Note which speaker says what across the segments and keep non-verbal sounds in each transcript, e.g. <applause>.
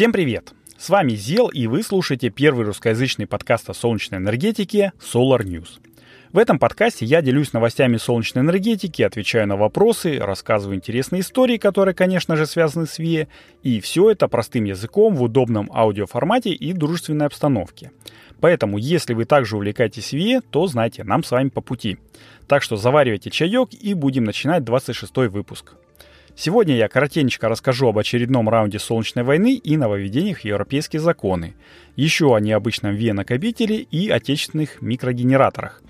Speaker 1: Всем привет! С вами Зел, и вы слушаете первый русскоязычный подкаст о солнечной энергетике Solar News. В этом подкасте я делюсь новостями солнечной энергетики, отвечаю на вопросы, рассказываю интересные истории, которые, конечно же, связаны с ВИЭ, и все это простым языком в удобном аудиоформате и дружественной обстановке. Поэтому, если вы также увлекаетесь ВИЭ, то знайте, нам с вами по пути. Так что заваривайте чаек и будем начинать 26 выпуск. Сегодня я коротенько расскажу об очередном раунде Солнечной войны и нововведениях в европейские законы, еще о необычном ВИА-накопителе и отечественных микрогенераторах.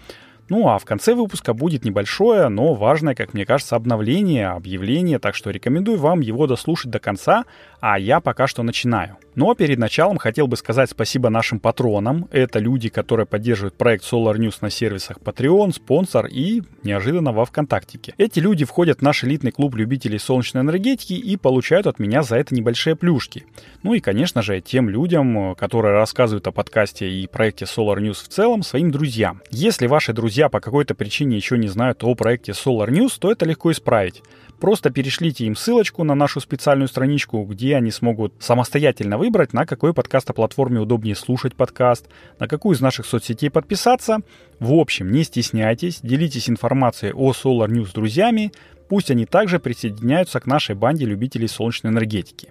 Speaker 1: Ну а в конце выпуска будет небольшое, но важное, как мне кажется, обновление, объявление, так что рекомендую вам его дослушать до конца, а я пока что начинаю. Но перед началом хотел бы сказать спасибо нашим патронам. Это люди, которые поддерживают проект Solar News на сервисах Patreon, спонсор и неожиданно во ВКонтактике. Эти люди входят в наш элитный клуб любителей солнечной энергетики и получают от меня за это небольшие плюшки. Ну и, конечно же, тем людям, которые рассказывают о подкасте и проекте Solar News в целом своим друзьям. Если ваши друзья по какой-то причине еще не знают о проекте Solar News, то это легко исправить. Просто перешлите им ссылочку на нашу специальную страничку, где они смогут самостоятельно выбрать, на какой подкаст-платформе удобнее слушать подкаст, на какую из наших соцсетей подписаться. В общем, не стесняйтесь, делитесь информацией о Solar News с друзьями, пусть они также присоединяются к нашей банде любителей солнечной энергетики.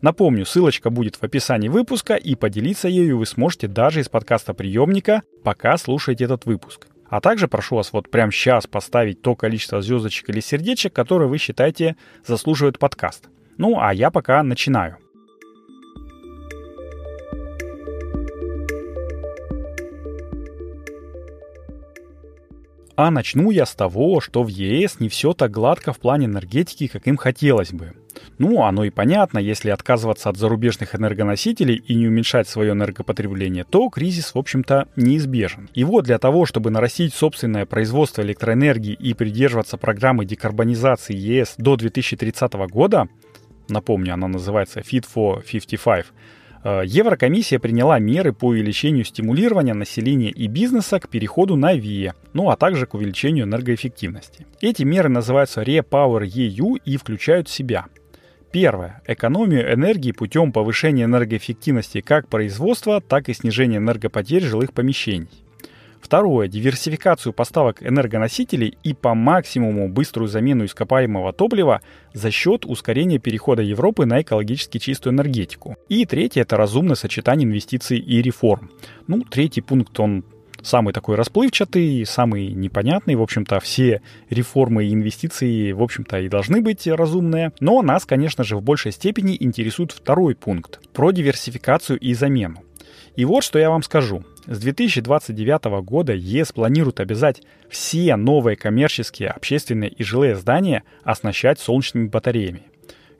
Speaker 1: Напомню, ссылочка будет в описании выпуска, и поделиться ею вы сможете даже из подкаста приемника, пока слушаете этот выпуск. А также прошу вас вот прямо сейчас поставить то количество звездочек или сердечек, которые вы считаете заслуживают подкаст. Ну, а я пока начинаю. А начну я с того, что в ЕС не все так гладко в плане энергетики, как им хотелось бы. Ну, оно и понятно, если отказываться от зарубежных энергоносителей и не уменьшать свое энергопотребление, то кризис, в общем-то, неизбежен. И вот для того, чтобы нарастить собственное производство электроэнергии и придерживаться программы декарбонизации ЕС до 2030 года, напомню, она называется Fit for 55, Э, Еврокомиссия приняла меры по увеличению стимулирования населения и бизнеса к переходу на ВИЭ, ну а также к увеличению энергоэффективности. Эти меры называются Repower EU и включают в себя Первое. Экономию энергии путем повышения энергоэффективности как производства, так и снижения энергопотерь жилых помещений. Второе. Диверсификацию поставок энергоносителей и по максимуму быструю замену ископаемого топлива за счет ускорения перехода Европы на экологически чистую энергетику. И третье – это разумное сочетание инвестиций и реформ. Ну, третий пункт, он самый такой расплывчатый, самый непонятный. В общем-то, все реформы и инвестиции, в общем-то, и должны быть разумные. Но нас, конечно же, в большей степени интересует второй пункт – про диверсификацию и замену. И вот что я вам скажу. С 2029 года ЕС планирует обязать все новые коммерческие, общественные и жилые здания оснащать солнечными батареями.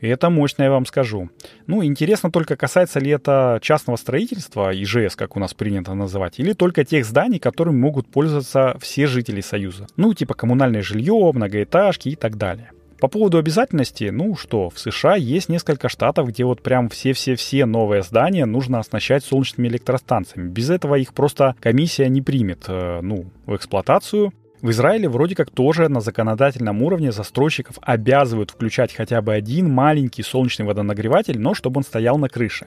Speaker 1: И это мощно, я вам скажу. Ну, интересно только, касается ли это частного строительства, ИЖС, как у нас принято называть, или только тех зданий, которыми могут пользоваться все жители Союза. Ну, типа коммунальное жилье, многоэтажки и так далее. По поводу обязательности, ну что, в США есть несколько штатов, где вот прям все-все-все новые здания нужно оснащать солнечными электростанциями. Без этого их просто комиссия не примет, э, ну, в эксплуатацию. В Израиле вроде как тоже на законодательном уровне застройщиков обязывают включать хотя бы один маленький солнечный водонагреватель, но чтобы он стоял на крыше.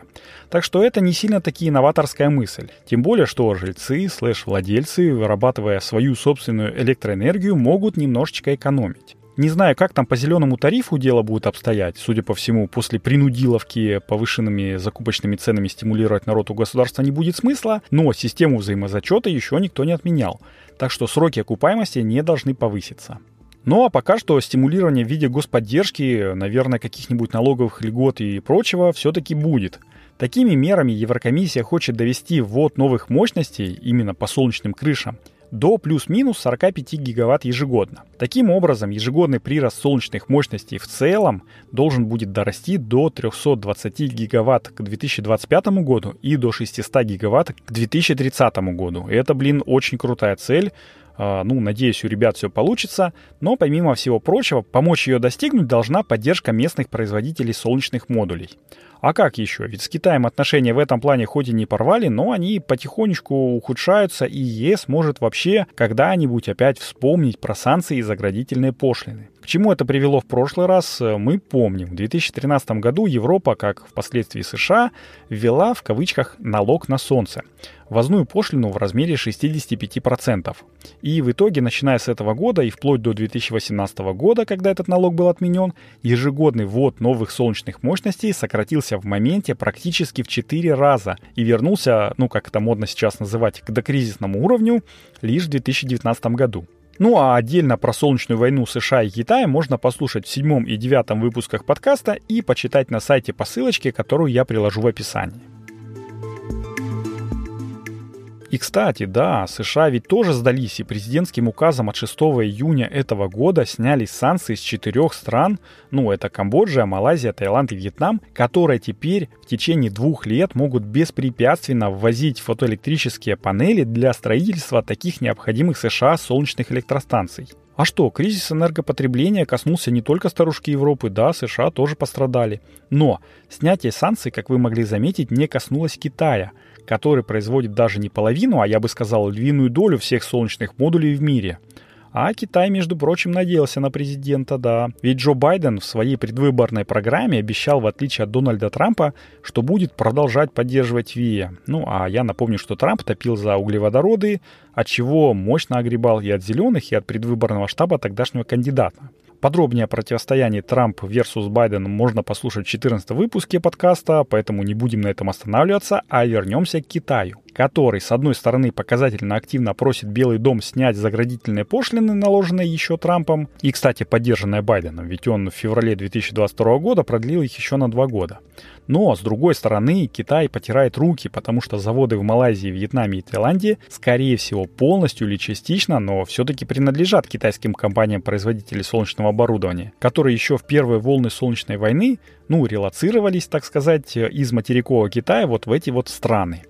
Speaker 1: Так что это не сильно таки инноваторская мысль. Тем более, что жильцы слэш-владельцы, вырабатывая свою собственную электроэнергию, могут немножечко экономить. Не знаю, как там по зеленому тарифу дело будет обстоять. Судя по всему, после принудиловки повышенными закупочными ценами стимулировать народ у государства не будет смысла, но систему взаимозачета еще никто не отменял. Так что сроки окупаемости не должны повыситься. Ну а пока что стимулирование в виде господдержки, наверное, каких-нибудь налоговых льгот и прочего все-таки будет. Такими мерами Еврокомиссия хочет довести ввод новых мощностей именно по солнечным крышам до плюс-минус 45 гигаватт ежегодно. Таким образом, ежегодный прирост солнечных мощностей в целом должен будет дорасти до 320 гигаватт к 2025 году и до 600 гигаватт к 2030 году. Это, блин, очень крутая цель. А, ну, надеюсь, у ребят все получится. Но, помимо всего прочего, помочь ее достигнуть должна поддержка местных производителей солнечных модулей. А как еще? Ведь с Китаем отношения в этом плане хоть и не порвали, но они потихонечку ухудшаются, и ЕС может вообще когда-нибудь опять вспомнить про санкции и заградительные пошлины. Чему это привело в прошлый раз, э, мы помним. В 2013 году Европа, как впоследствии США, ввела в кавычках налог на солнце ввозную пошлину в размере 65%. И в итоге, начиная с этого года и вплоть до 2018 года, когда этот налог был отменен, ежегодный ввод новых солнечных мощностей сократился в моменте практически в 4 раза и вернулся, ну как это модно сейчас называть, к докризисному уровню лишь в 2019 году. Ну а отдельно про солнечную войну США и Китая можно послушать в седьмом и девятом выпусках подкаста и почитать на сайте по ссылочке, которую я приложу в описании. И, кстати, да, США ведь тоже сдались, и президентским указом от 6 июня этого года сняли санкции с четырех стран, ну, это Камбоджа, Малайзия, Таиланд и Вьетнам, которые теперь в течение двух лет могут беспрепятственно ввозить фотоэлектрические панели для строительства таких необходимых США солнечных электростанций. А что, кризис энергопотребления коснулся не только старушки Европы, да, США тоже пострадали. Но снятие санкций, как вы могли заметить, не коснулось Китая – который производит даже не половину, а я бы сказал львиную долю всех солнечных модулей в мире. А Китай, между прочим, надеялся на президента, да. Ведь Джо Байден в своей предвыборной программе обещал, в отличие от Дональда Трампа, что будет продолжать поддерживать ВИА. Ну, а я напомню, что Трамп топил за углеводороды, от чего мощно огребал и от зеленых, и от предвыборного штаба тогдашнего кандидата. Подробнее о противостоянии Трамп versus Байден можно послушать в 14 выпуске подкаста, поэтому не будем на этом останавливаться, а вернемся к Китаю, который, с одной стороны, показательно активно просит Белый дом снять заградительные пошлины, наложенные еще Трампом, и, кстати, поддержанные Байденом, ведь он в феврале 2022 года продлил их еще на два года. Но, с другой стороны, Китай потирает руки, потому что заводы в Малайзии, Вьетнаме и Таиланде, скорее всего, полностью или частично, но все-таки принадлежат китайским компаниям-производителей солнечного оборудования, которые еще в первые волны солнечной войны, ну, релацировались, так сказать, из материкового Китая вот в эти вот страны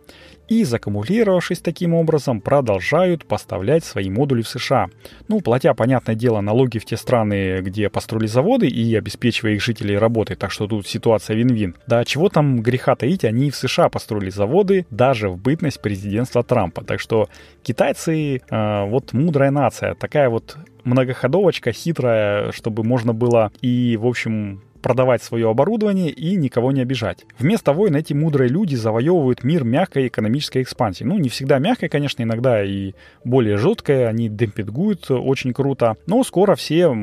Speaker 1: и, закумулировавшись таким образом, продолжают поставлять свои модули в США. Ну, платя, понятное дело, налоги в те страны, где построили заводы и обеспечивая их жителей работой, так что тут ситуация вин-вин. Да чего там греха таить, они и в США построили заводы, даже в бытность президентства Трампа. Так что китайцы, э, вот мудрая нация, такая вот многоходовочка хитрая, чтобы можно было и, в общем, продавать свое оборудование и никого не обижать. Вместо войн эти мудрые люди завоевывают мир мягкой экономической экспансии. Ну, не всегда мягкой, конечно, иногда и более жесткой, они демпингуют очень круто, но скоро все,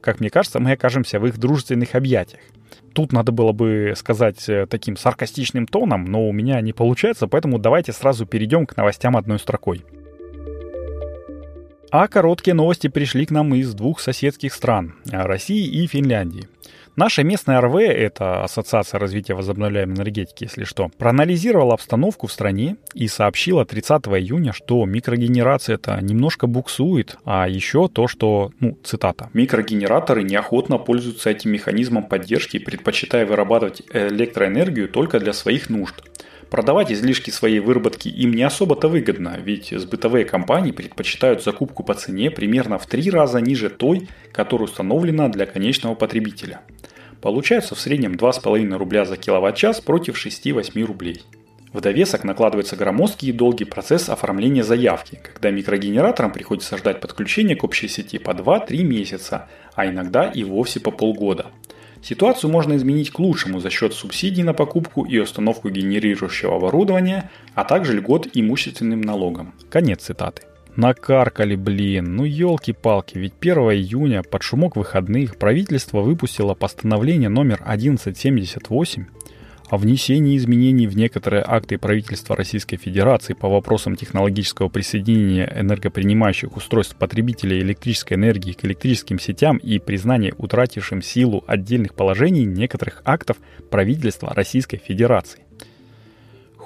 Speaker 1: как мне кажется, мы окажемся в их дружественных объятиях. Тут надо было бы сказать э, таким саркастичным тоном, но у меня не получается, поэтому давайте сразу перейдем к новостям одной строкой. А короткие новости пришли к нам из двух соседских стран – России и Финляндии. Наша местная РВ, это Ассоциация развития возобновляемой энергетики, если что, проанализировала обстановку в стране и сообщила 30 июня, что микрогенерация это немножко буксует, а еще то, что, ну, цитата, «Микрогенераторы неохотно пользуются этим механизмом поддержки, предпочитая вырабатывать электроэнергию только для своих нужд. Продавать излишки своей выработки им не особо-то выгодно, ведь сбытовые компании предпочитают закупку по цене примерно в три раза ниже той, которая установлена для конечного потребителя. Получается в среднем 2,5 рубля за киловатт-час против 6-8 рублей. В довесок накладывается громоздкий и долгий процесс оформления заявки, когда микрогенераторам приходится ждать подключения к общей сети по 2-3 месяца, а иногда и вовсе по полгода – Ситуацию можно изменить к лучшему за счет субсидий на покупку и установку генерирующего оборудования, а также льгот имущественным налогом. Конец цитаты. Накаркали, блин, ну елки-палки, ведь 1 июня под шумок выходных правительство выпустило постановление номер 1178 о внесении изменений в некоторые акты правительства Российской Федерации по вопросам технологического присоединения энергопринимающих устройств потребителей электрической энергии к электрическим сетям и признание утратившим силу отдельных положений некоторых актов правительства Российской Федерации.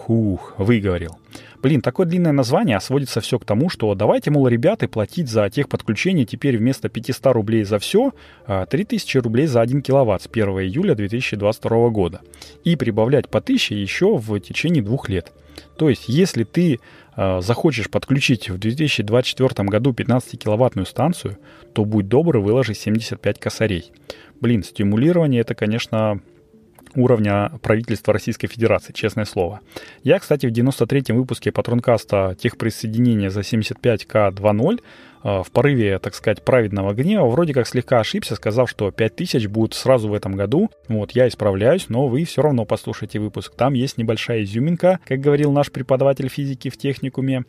Speaker 1: Хух, выговорил. Блин, такое длинное название, а сводится все к тому, что давайте, мол, ребята, платить за техподключение теперь вместо 500 рублей за все 3000 а, рублей за 1 киловатт с 1 июля 2022 года. И прибавлять по 1000 еще в течение двух лет. То есть, если ты э, захочешь подключить в 2024 году 15-киловаттную станцию, то будь добр, выложи 75 косарей. Блин, стимулирование это, конечно, уровня правительства Российской Федерации, честное слово. Я, кстати, в 93-м выпуске Патронкаста техприсоединения за 75К2.0 э, в порыве, так сказать, праведного гнева вроде как слегка ошибся, сказав, что 5000 будут сразу в этом году. Вот, я исправляюсь, но вы все равно послушайте выпуск. Там есть небольшая изюминка, как говорил наш преподаватель физики в техникуме.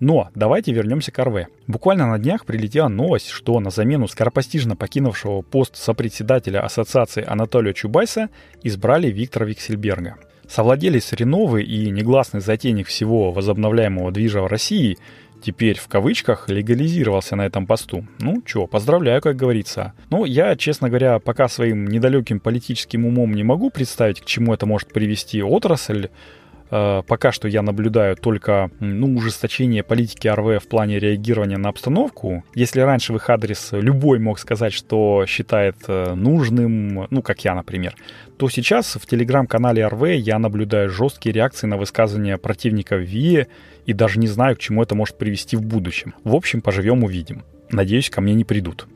Speaker 1: Но давайте вернемся к РВ. Буквально на днях прилетела новость, что на замену скоропостижно покинувшего пост сопредседателя ассоциации Анатолия Чубайса избрали Виктора Виксельберга. Совладелец Реновы и негласный затейник всего возобновляемого движа в России теперь в кавычках легализировался на этом посту. Ну, чё, поздравляю, как говорится. Но я, честно говоря, пока своим недалеким политическим умом не могу представить, к чему это может привести отрасль, пока что я наблюдаю только ну, ужесточение политики РВ в плане реагирования на обстановку. Если раньше в их адрес любой мог сказать, что считает э, нужным, ну, как я, например, то сейчас в телеграм-канале РВ я наблюдаю жесткие реакции на высказывания противников ВИЭ и даже не знаю, к чему это может привести в будущем. В общем, поживем увидим. Надеюсь, ко мне не придут.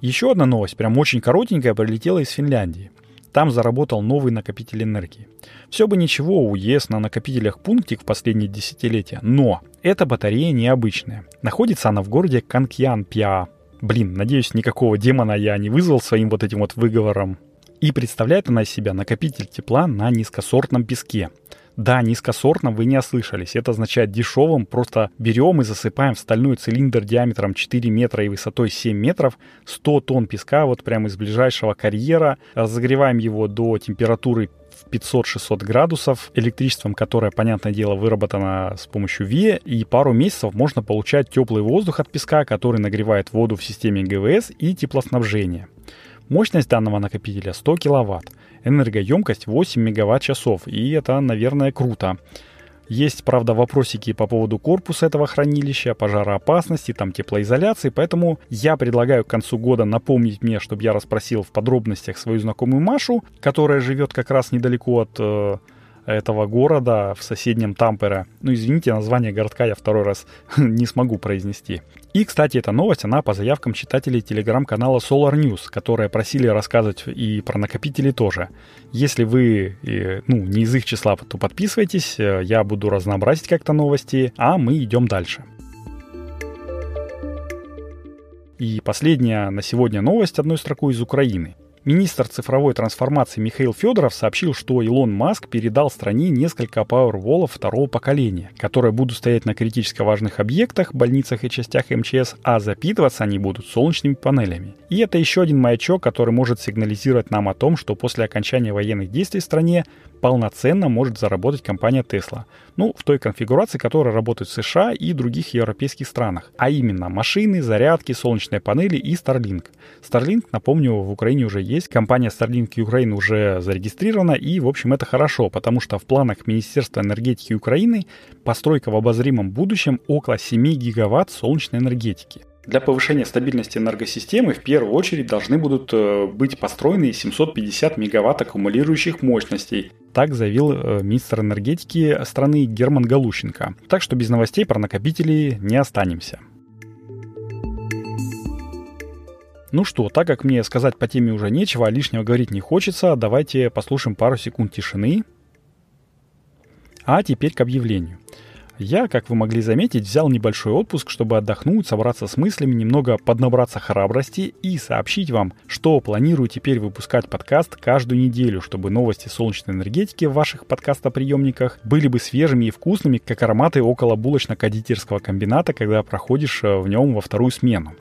Speaker 1: Еще одна новость, прям очень коротенькая, прилетела из Финляндии. Там заработал новый накопитель энергии. Все бы ничего у на накопителях пунктик в последние десятилетия, но эта батарея необычная. Находится она в городе Канкьян-Пиа. Блин, надеюсь, никакого демона я не вызвал своим вот этим вот выговором. И представляет она из себя накопитель тепла на низкосортном песке. Да, низкосортно вы не ослышались. Это означает дешевым. Просто берем и засыпаем в стальной цилиндр диаметром 4 метра и высотой 7 метров 100 тонн песка вот прямо из ближайшего карьера. Разогреваем его до температуры в 500-600 градусов, электричеством, которое, понятное дело, выработано с помощью ВИЭ, и пару месяцев можно получать теплый воздух от песка, который нагревает воду в системе ГВС и теплоснабжения. Мощность данного накопителя 100 киловатт. Энергоемкость 8 мегаватт-часов, и это, наверное, круто. Есть, правда, вопросики по поводу корпуса этого хранилища, пожароопасности, там теплоизоляции, поэтому я предлагаю к концу года напомнить мне, чтобы я расспросил в подробностях свою знакомую Машу, которая живет как раз недалеко от э, этого города в соседнем Тампере. Ну, извините, название городка я второй раз <laughs> не смогу произнести. И, кстати, эта новость, она по заявкам читателей телеграм-канала Solar News, которые просили рассказывать и про накопители тоже. Если вы, ну, не из их числа, то подписывайтесь, э, я буду разнообразить как-то новости, а мы идем дальше. И последняя на сегодня новость одной строкой из Украины. Министр цифровой трансформации Михаил Федоров сообщил, что Илон Маск передал стране несколько Powerwall второго поколения, которые будут стоять на критически важных объектах, больницах и частях МЧС, а запитываться они будут солнечными панелями. И это еще один маячок, который может сигнализировать нам о том, что после окончания военных действий в стране полноценно может заработать компания Tesla. Ну, в той конфигурации, которая работает в США и других европейских странах. А именно машины, зарядки, солнечные панели и Starlink. Starlink, напомню, в Украине уже. Компания Starlink Ukraine уже зарегистрирована. И, в общем, это хорошо, потому что в планах Министерства энергетики Украины постройка в обозримом будущем около 7 гигаватт солнечной энергетики. Для повышения стабильности энергосистемы в первую очередь должны будут э, быть построены 750 мегаватт аккумулирующих мощностей. Так заявил э, министр энергетики страны Герман Галущенко. Так что без новостей про накопители не останемся. Ну что, так как мне сказать по теме уже нечего, а лишнего говорить не хочется, давайте послушаем пару секунд тишины. А теперь к объявлению. Я, как вы могли заметить, взял небольшой отпуск, чтобы отдохнуть, собраться с мыслями, немного поднабраться храбрости и сообщить вам, что планирую теперь выпускать подкаст каждую неделю, чтобы новости солнечной энергетики в ваших подкастоприемниках были бы свежими и вкусными, как ароматы около булочно-кондитерского комбината, когда проходишь э, в нем во вторую смену.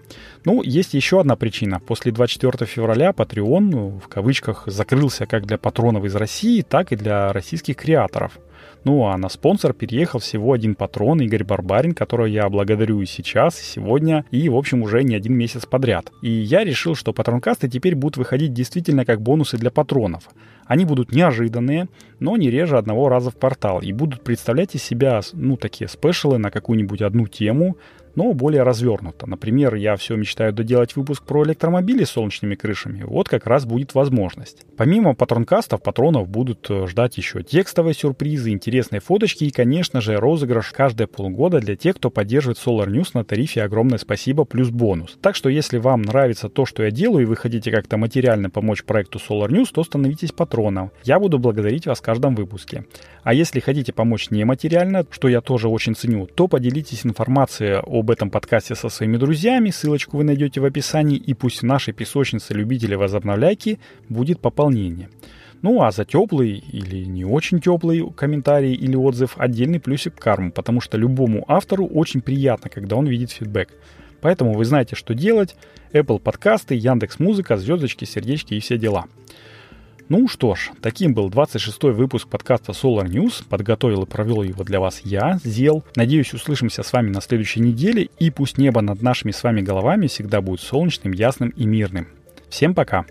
Speaker 1: Ну, есть еще одна причина. После 24 февраля Patreon, ну, в кавычках, закрылся как для патронов из России, так и для российских креаторов – ну а на спонсор переехал всего один патрон Игорь Барбарин, которого я благодарю и сейчас, и сегодня, и в общем уже не один месяц подряд. И я решил, что патронкасты теперь будут выходить действительно как бонусы для патронов. Они будут неожиданные, но не реже одного раза в квартал и будут представлять из себя, ну, такие спешалы на какую-нибудь одну тему, но более развернуто. Например, я все мечтаю доделать выпуск про электромобили с солнечными крышами. Вот как раз будет возможность. Помимо патронкастов, патронов будут э, ждать еще текстовые сюрпризы, интересные фоточки и, конечно же, розыгрыш каждые полгода для тех, кто поддерживает Solar News на тарифе огромное спасибо плюс бонус. Так что если вам нравится то, что я делаю, и вы хотите как-то материально помочь проекту Solar News, то становитесь патроном. Я буду благодарить вас в каждом выпуске. А если хотите помочь нематериально, что я тоже очень ценю, то поделитесь информацией об этом подкасте со своими друзьями. Ссылочку вы найдете в описании. И пусть в нашей песочнице любителей возобновляйки будет пополнение. Ну а за теплый или не очень теплый комментарий или отзыв отдельный плюсик карму, потому что любому автору очень приятно, когда он видит фидбэк. Поэтому вы знаете, что делать. Apple подкасты, Яндекс Музыка, звездочки, сердечки и все дела. Ну что ж, таким был 26-й выпуск подкаста Solar News. Подготовил и провел его для вас я, Зел. Надеюсь, услышимся с вами на следующей неделе. И пусть небо над нашими с вами головами всегда будет солнечным, ясным и мирным. Всем пока!